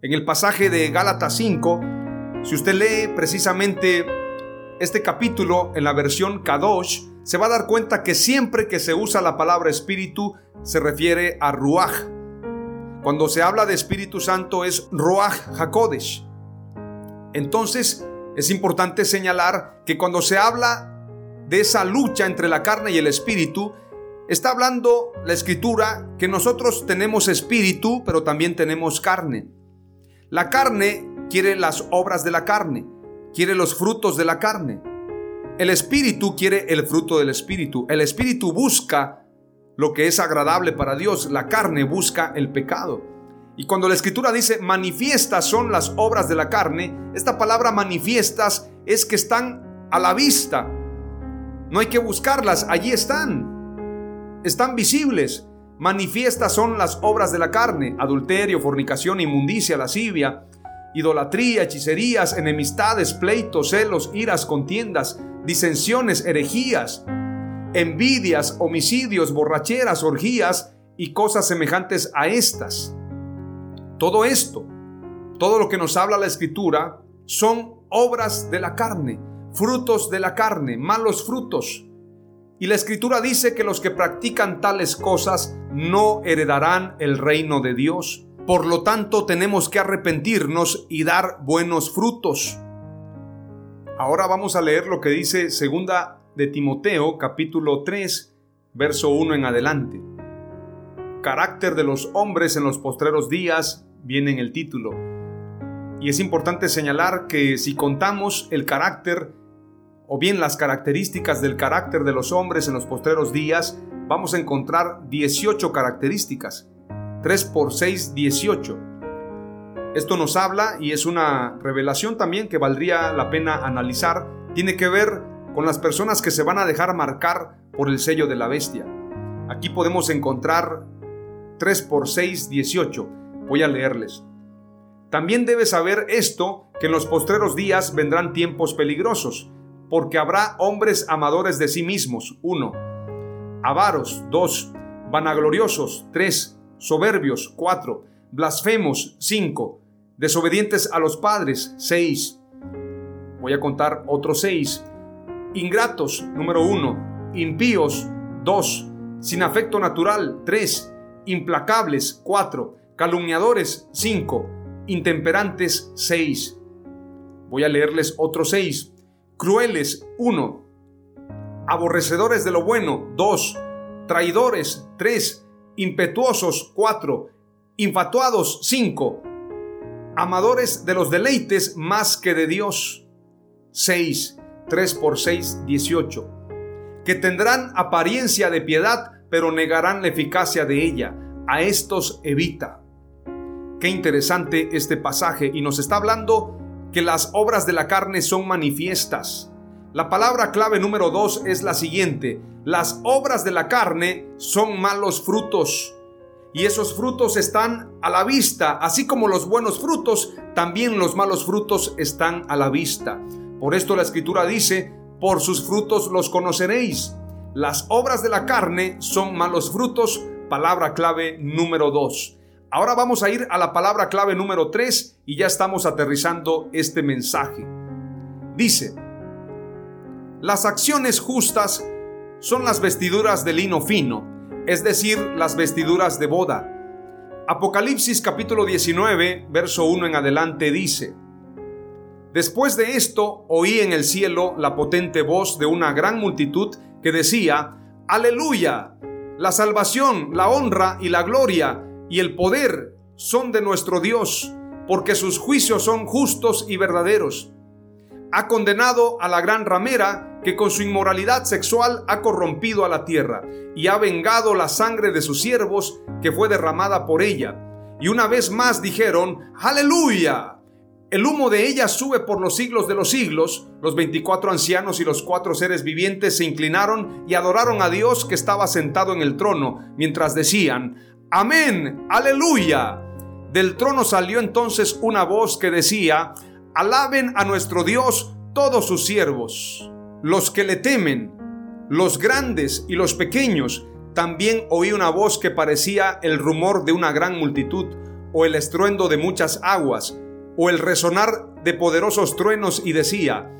En el pasaje de Gálatas 5, si usted lee precisamente este capítulo en la versión Kadosh, se va a dar cuenta que siempre que se usa la palabra espíritu se refiere a Ruach. Cuando se habla de Espíritu Santo es Ruach Hakodesh. Entonces es importante señalar que cuando se habla de esa lucha entre la carne y el espíritu, Está hablando la escritura que nosotros tenemos espíritu, pero también tenemos carne. La carne quiere las obras de la carne, quiere los frutos de la carne. El espíritu quiere el fruto del espíritu. El espíritu busca lo que es agradable para Dios. La carne busca el pecado. Y cuando la escritura dice manifiestas son las obras de la carne, esta palabra manifiestas es que están a la vista. No hay que buscarlas, allí están. Están visibles. Manifiestas son las obras de la carne, adulterio, fornicación, inmundicia, lascivia, idolatría, hechicerías, enemistades, pleitos, celos, iras, contiendas, disensiones, herejías, envidias, homicidios, borracheras, orgías y cosas semejantes a estas todo esto, todo lo que nos habla la escritura, son obras de la carne, frutos de la carne, malos frutos. Y la escritura dice que los que practican tales cosas no heredarán el reino de Dios. Por lo tanto, tenemos que arrepentirnos y dar buenos frutos. Ahora vamos a leer lo que dice segunda de Timoteo, capítulo 3, verso 1 en adelante. Carácter de los hombres en los postreros días, viene en el título. Y es importante señalar que si contamos el carácter o bien las características del carácter de los hombres en los postreros días, vamos a encontrar 18 características. 3 por 6, 18. Esto nos habla y es una revelación también que valdría la pena analizar. Tiene que ver con las personas que se van a dejar marcar por el sello de la bestia. Aquí podemos encontrar 3 por 6, 18. Voy a leerles. También debes saber esto, que en los postreros días vendrán tiempos peligrosos, porque habrá hombres amadores de sí mismos, 1. Avaros, 2. Vanagloriosos, 3. Soberbios, 4. Blasfemos, 5. Desobedientes a los padres, 6. Voy a contar otros 6. Ingratos, número 1. Impíos, 2. Sin afecto natural, 3. Implacables, 4 calumniadores 5, intemperantes 6. Voy a leerles otros 6. Crueles 1, aborrecedores de lo bueno 2, traidores 3, impetuosos 4, infatuados 5, amadores de los deleites más que de Dios 6, 3 por 6, 18, que tendrán apariencia de piedad, pero negarán la eficacia de ella. A estos evita. Qué interesante este pasaje y nos está hablando que las obras de la carne son manifiestas. La palabra clave número dos es la siguiente. Las obras de la carne son malos frutos. Y esos frutos están a la vista, así como los buenos frutos, también los malos frutos están a la vista. Por esto la escritura dice, por sus frutos los conoceréis. Las obras de la carne son malos frutos, palabra clave número dos. Ahora vamos a ir a la palabra clave número 3 y ya estamos aterrizando este mensaje. Dice, las acciones justas son las vestiduras de lino fino, es decir, las vestiduras de boda. Apocalipsis capítulo 19, verso 1 en adelante dice, Después de esto oí en el cielo la potente voz de una gran multitud que decía, Aleluya, la salvación, la honra y la gloria y el poder son de nuestro Dios, porque sus juicios son justos y verdaderos. Ha condenado a la gran ramera que con su inmoralidad sexual ha corrompido a la tierra y ha vengado la sangre de sus siervos que fue derramada por ella. Y una vez más dijeron, aleluya. El humo de ella sube por los siglos de los siglos. Los veinticuatro ancianos y los cuatro seres vivientes se inclinaron y adoraron a Dios que estaba sentado en el trono, mientras decían, Amén, aleluya. Del trono salió entonces una voz que decía, alaben a nuestro Dios todos sus siervos, los que le temen, los grandes y los pequeños. También oí una voz que parecía el rumor de una gran multitud, o el estruendo de muchas aguas, o el resonar de poderosos truenos, y decía,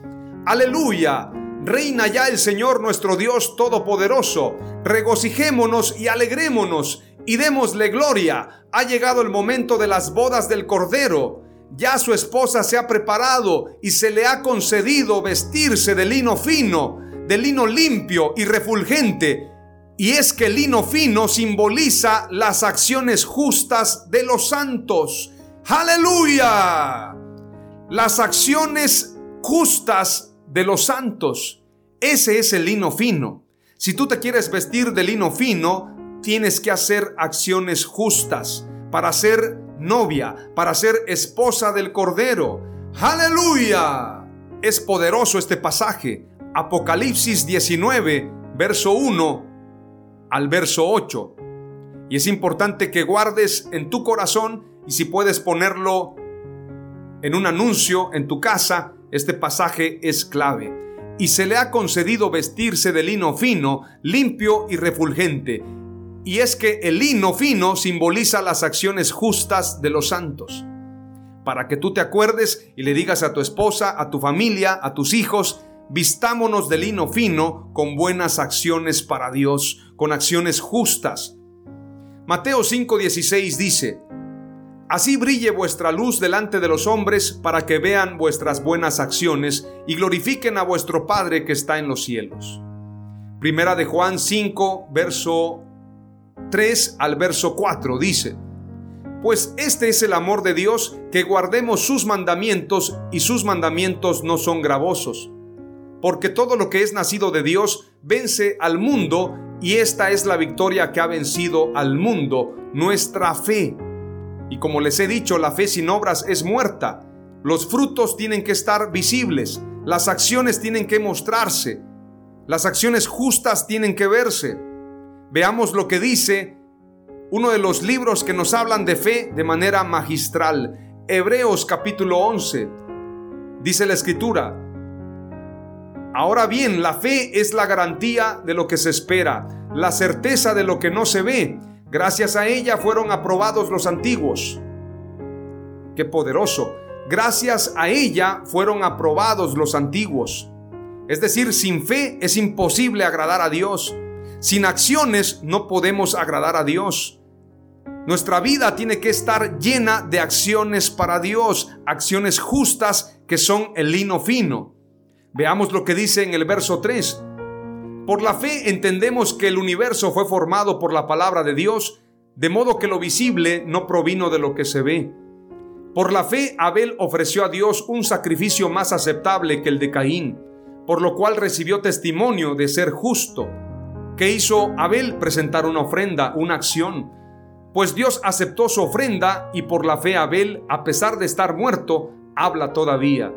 Aleluya, reina ya el Señor nuestro Dios Todopoderoso, regocijémonos y alegrémonos y démosle gloria. Ha llegado el momento de las bodas del Cordero. Ya su esposa se ha preparado y se le ha concedido vestirse de lino fino, de lino limpio y refulgente. Y es que el lino fino simboliza las acciones justas de los santos. Aleluya. Las acciones justas de los santos. Ese es el lino fino. Si tú te quieres vestir de lino fino, tienes que hacer acciones justas. Para ser novia, para ser esposa del Cordero. Aleluya. Es poderoso este pasaje. Apocalipsis 19, verso 1 al verso 8. Y es importante que guardes en tu corazón y si puedes ponerlo en un anuncio en tu casa, este pasaje es clave. Y se le ha concedido vestirse de lino fino, limpio y refulgente. Y es que el lino fino simboliza las acciones justas de los santos. Para que tú te acuerdes y le digas a tu esposa, a tu familia, a tus hijos, vistámonos de lino fino con buenas acciones para Dios, con acciones justas. Mateo 5:16 dice, Así brille vuestra luz delante de los hombres para que vean vuestras buenas acciones y glorifiquen a vuestro Padre que está en los cielos. Primera de Juan 5, verso 3 al verso 4 dice, Pues este es el amor de Dios, que guardemos sus mandamientos y sus mandamientos no son gravosos. Porque todo lo que es nacido de Dios vence al mundo y esta es la victoria que ha vencido al mundo, nuestra fe. Y como les he dicho, la fe sin obras es muerta. Los frutos tienen que estar visibles, las acciones tienen que mostrarse, las acciones justas tienen que verse. Veamos lo que dice uno de los libros que nos hablan de fe de manera magistral. Hebreos capítulo 11. Dice la escritura, Ahora bien, la fe es la garantía de lo que se espera, la certeza de lo que no se ve Gracias a ella fueron aprobados los antiguos. Qué poderoso. Gracias a ella fueron aprobados los antiguos. Es decir, sin fe es imposible agradar a Dios. Sin acciones no podemos agradar a Dios. Nuestra vida tiene que estar llena de acciones para Dios, acciones justas que son el lino fino. Veamos lo que dice en el verso 3. Por la fe entendemos que el universo fue formado por la palabra de Dios, de modo que lo visible no provino de lo que se ve. Por la fe Abel ofreció a Dios un sacrificio más aceptable que el de Caín, por lo cual recibió testimonio de ser justo. ¿Qué hizo Abel? Presentar una ofrenda, una acción. Pues Dios aceptó su ofrenda y por la fe Abel, a pesar de estar muerto, habla todavía.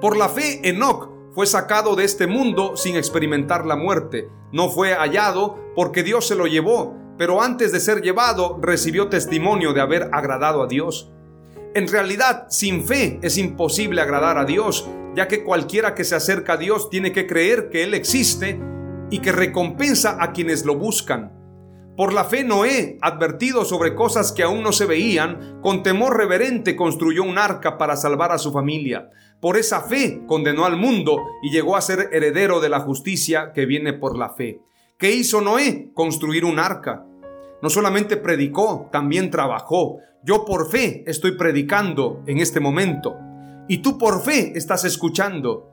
Por la fe Enoch fue sacado de este mundo sin experimentar la muerte. No fue hallado porque Dios se lo llevó, pero antes de ser llevado recibió testimonio de haber agradado a Dios. En realidad, sin fe es imposible agradar a Dios, ya que cualquiera que se acerca a Dios tiene que creer que Él existe y que recompensa a quienes lo buscan. Por la fe Noé, advertido sobre cosas que aún no se veían, con temor reverente construyó un arca para salvar a su familia. Por esa fe condenó al mundo y llegó a ser heredero de la justicia que viene por la fe. ¿Qué hizo Noé? Construir un arca. No solamente predicó, también trabajó. Yo por fe estoy predicando en este momento. Y tú por fe estás escuchando.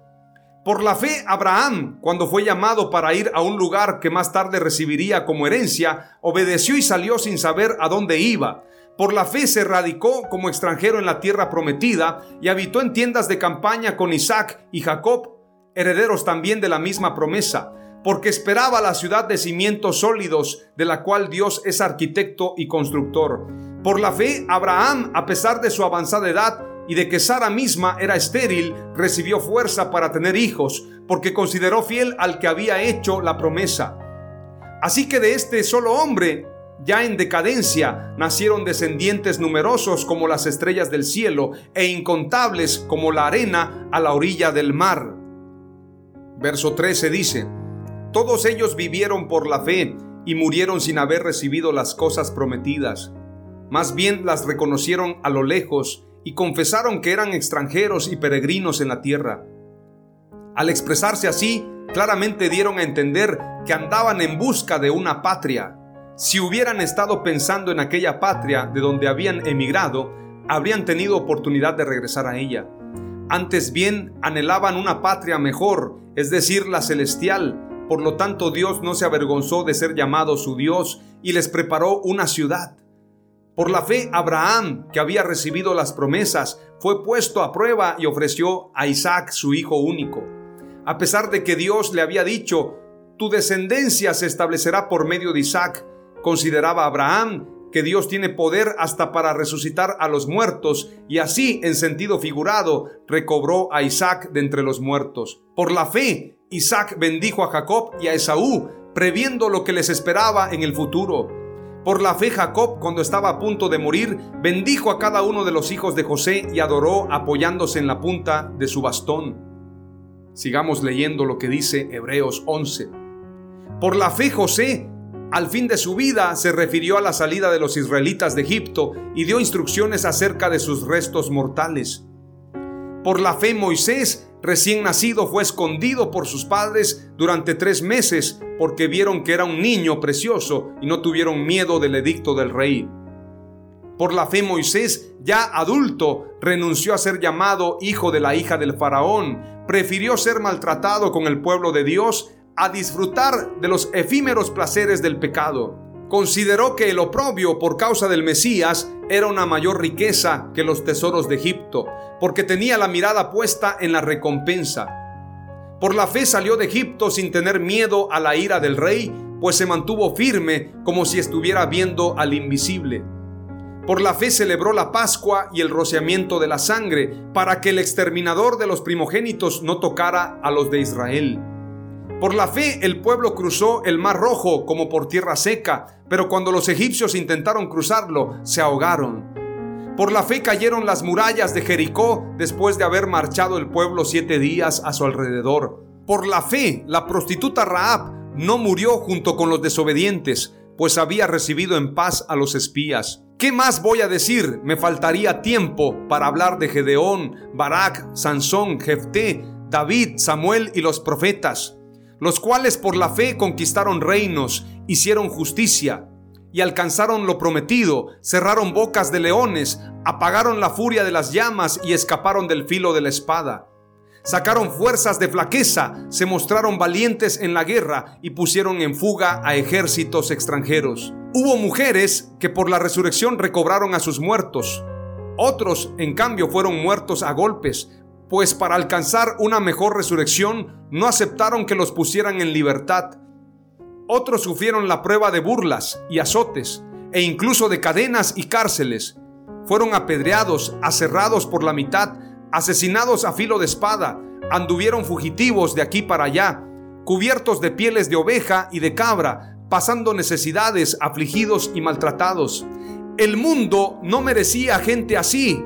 Por la fe, Abraham, cuando fue llamado para ir a un lugar que más tarde recibiría como herencia, obedeció y salió sin saber a dónde iba. Por la fe se radicó como extranjero en la tierra prometida y habitó en tiendas de campaña con Isaac y Jacob, herederos también de la misma promesa, porque esperaba la ciudad de cimientos sólidos, de la cual Dios es arquitecto y constructor. Por la fe, Abraham, a pesar de su avanzada edad y de que Sara misma era estéril, recibió fuerza para tener hijos, porque consideró fiel al que había hecho la promesa. Así que de este solo hombre, ya en decadencia nacieron descendientes numerosos como las estrellas del cielo e incontables como la arena a la orilla del mar. Verso 13 dice, Todos ellos vivieron por la fe y murieron sin haber recibido las cosas prometidas. Más bien las reconocieron a lo lejos y confesaron que eran extranjeros y peregrinos en la tierra. Al expresarse así, claramente dieron a entender que andaban en busca de una patria si hubieran estado pensando en aquella patria de donde habían emigrado, habrían tenido oportunidad de regresar a ella. Antes bien anhelaban una patria mejor, es decir, la celestial. Por lo tanto, Dios no se avergonzó de ser llamado su Dios y les preparó una ciudad. Por la fe, Abraham, que había recibido las promesas, fue puesto a prueba y ofreció a Isaac su hijo único. A pesar de que Dios le había dicho, tu descendencia se establecerá por medio de Isaac, consideraba Abraham que Dios tiene poder hasta para resucitar a los muertos y así, en sentido figurado, recobró a Isaac de entre los muertos. Por la fe, Isaac bendijo a Jacob y a Esaú, previendo lo que les esperaba en el futuro. Por la fe Jacob, cuando estaba a punto de morir, bendijo a cada uno de los hijos de José y adoró apoyándose en la punta de su bastón. Sigamos leyendo lo que dice Hebreos 11. Por la fe José, al fin de su vida, se refirió a la salida de los israelitas de Egipto y dio instrucciones acerca de sus restos mortales. Por la fe Moisés, recién nacido, fue escondido por sus padres durante tres meses porque vieron que era un niño precioso y no tuvieron miedo del edicto del rey. Por la fe Moisés, ya adulto, renunció a ser llamado hijo de la hija del faraón, prefirió ser maltratado con el pueblo de Dios a disfrutar de los efímeros placeres del pecado. Consideró que el oprobio por causa del Mesías era una mayor riqueza que los tesoros de Egipto, porque tenía la mirada puesta en la recompensa. Por la fe salió de Egipto sin tener miedo a la ira del rey, pues se mantuvo firme como si estuviera viendo al invisible. Por la fe celebró la Pascua y el rociamiento de la sangre, para que el exterminador de los primogénitos no tocara a los de Israel. Por la fe el pueblo cruzó el mar rojo como por tierra seca, pero cuando los egipcios intentaron cruzarlo, se ahogaron. Por la fe cayeron las murallas de Jericó después de haber marchado el pueblo siete días a su alrededor. Por la fe la prostituta Raab no murió junto con los desobedientes, pues había recibido en paz a los espías. ¿Qué más voy a decir? Me faltaría tiempo para hablar de Gedeón, Barak, Sansón, Jefté, David, Samuel y los profetas los cuales por la fe conquistaron reinos, hicieron justicia y alcanzaron lo prometido, cerraron bocas de leones, apagaron la furia de las llamas y escaparon del filo de la espada. Sacaron fuerzas de flaqueza, se mostraron valientes en la guerra y pusieron en fuga a ejércitos extranjeros. Hubo mujeres que por la resurrección recobraron a sus muertos. Otros, en cambio, fueron muertos a golpes, pues para alcanzar una mejor resurrección no aceptaron que los pusieran en libertad. Otros sufrieron la prueba de burlas y azotes, e incluso de cadenas y cárceles. Fueron apedreados, aserrados por la mitad, asesinados a filo de espada, anduvieron fugitivos de aquí para allá, cubiertos de pieles de oveja y de cabra, pasando necesidades, afligidos y maltratados. El mundo no merecía gente así,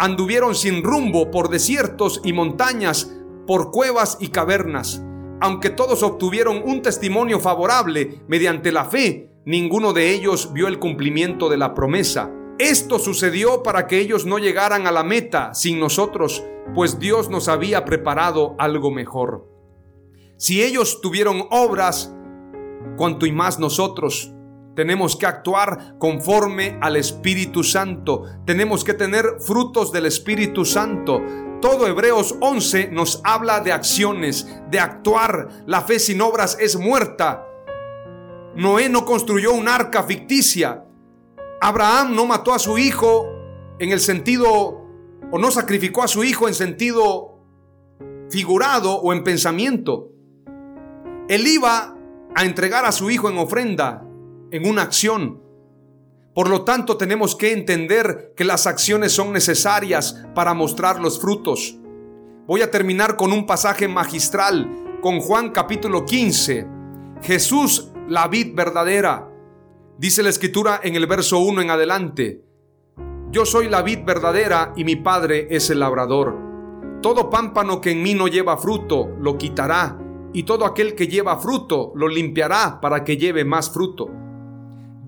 anduvieron sin rumbo por desiertos y montañas, por cuevas y cavernas. Aunque todos obtuvieron un testimonio favorable mediante la fe, ninguno de ellos vio el cumplimiento de la promesa. Esto sucedió para que ellos no llegaran a la meta sin nosotros, pues Dios nos había preparado algo mejor. Si ellos tuvieron obras, cuanto y más nosotros, tenemos que actuar conforme al Espíritu Santo. Tenemos que tener frutos del Espíritu Santo. Todo Hebreos 11 nos habla de acciones, de actuar. La fe sin obras es muerta. Noé no construyó un arca ficticia. Abraham no mató a su hijo en el sentido, o no sacrificó a su hijo en sentido figurado o en pensamiento. Él iba a entregar a su hijo en ofrenda en una acción. Por lo tanto, tenemos que entender que las acciones son necesarias para mostrar los frutos. Voy a terminar con un pasaje magistral, con Juan capítulo 15. Jesús, la vid verdadera. Dice la escritura en el verso 1 en adelante. Yo soy la vid verdadera y mi Padre es el labrador. Todo pámpano que en mí no lleva fruto, lo quitará, y todo aquel que lleva fruto, lo limpiará para que lleve más fruto.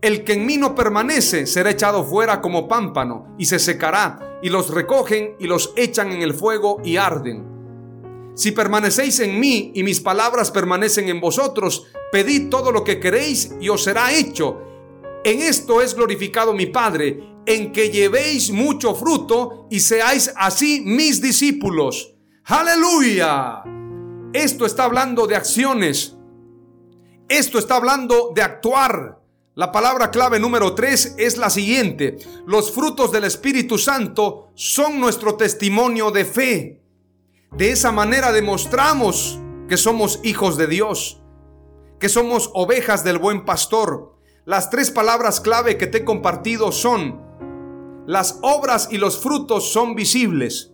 El que en mí no permanece será echado fuera como pámpano y se secará, y los recogen y los echan en el fuego y arden. Si permanecéis en mí y mis palabras permanecen en vosotros, pedid todo lo que queréis y os será hecho. En esto es glorificado mi Padre, en que llevéis mucho fruto y seáis así mis discípulos. Aleluya. Esto está hablando de acciones. Esto está hablando de actuar. La palabra clave número 3 es la siguiente. Los frutos del Espíritu Santo son nuestro testimonio de fe. De esa manera demostramos que somos hijos de Dios, que somos ovejas del buen pastor. Las tres palabras clave que te he compartido son, las obras y los frutos son visibles.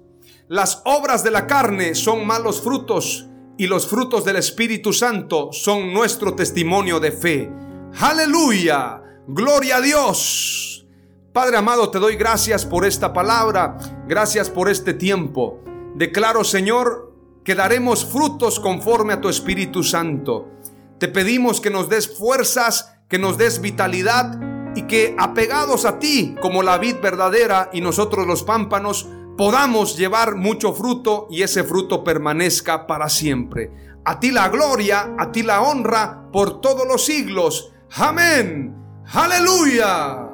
Las obras de la carne son malos frutos y los frutos del Espíritu Santo son nuestro testimonio de fe. Aleluya, gloria a Dios. Padre amado, te doy gracias por esta palabra, gracias por este tiempo. Declaro, Señor, que daremos frutos conforme a tu Espíritu Santo. Te pedimos que nos des fuerzas, que nos des vitalidad y que apegados a ti como la vid verdadera y nosotros los pámpanos, podamos llevar mucho fruto y ese fruto permanezca para siempre. A ti la gloria, a ti la honra por todos los siglos. Amén. Aleluya.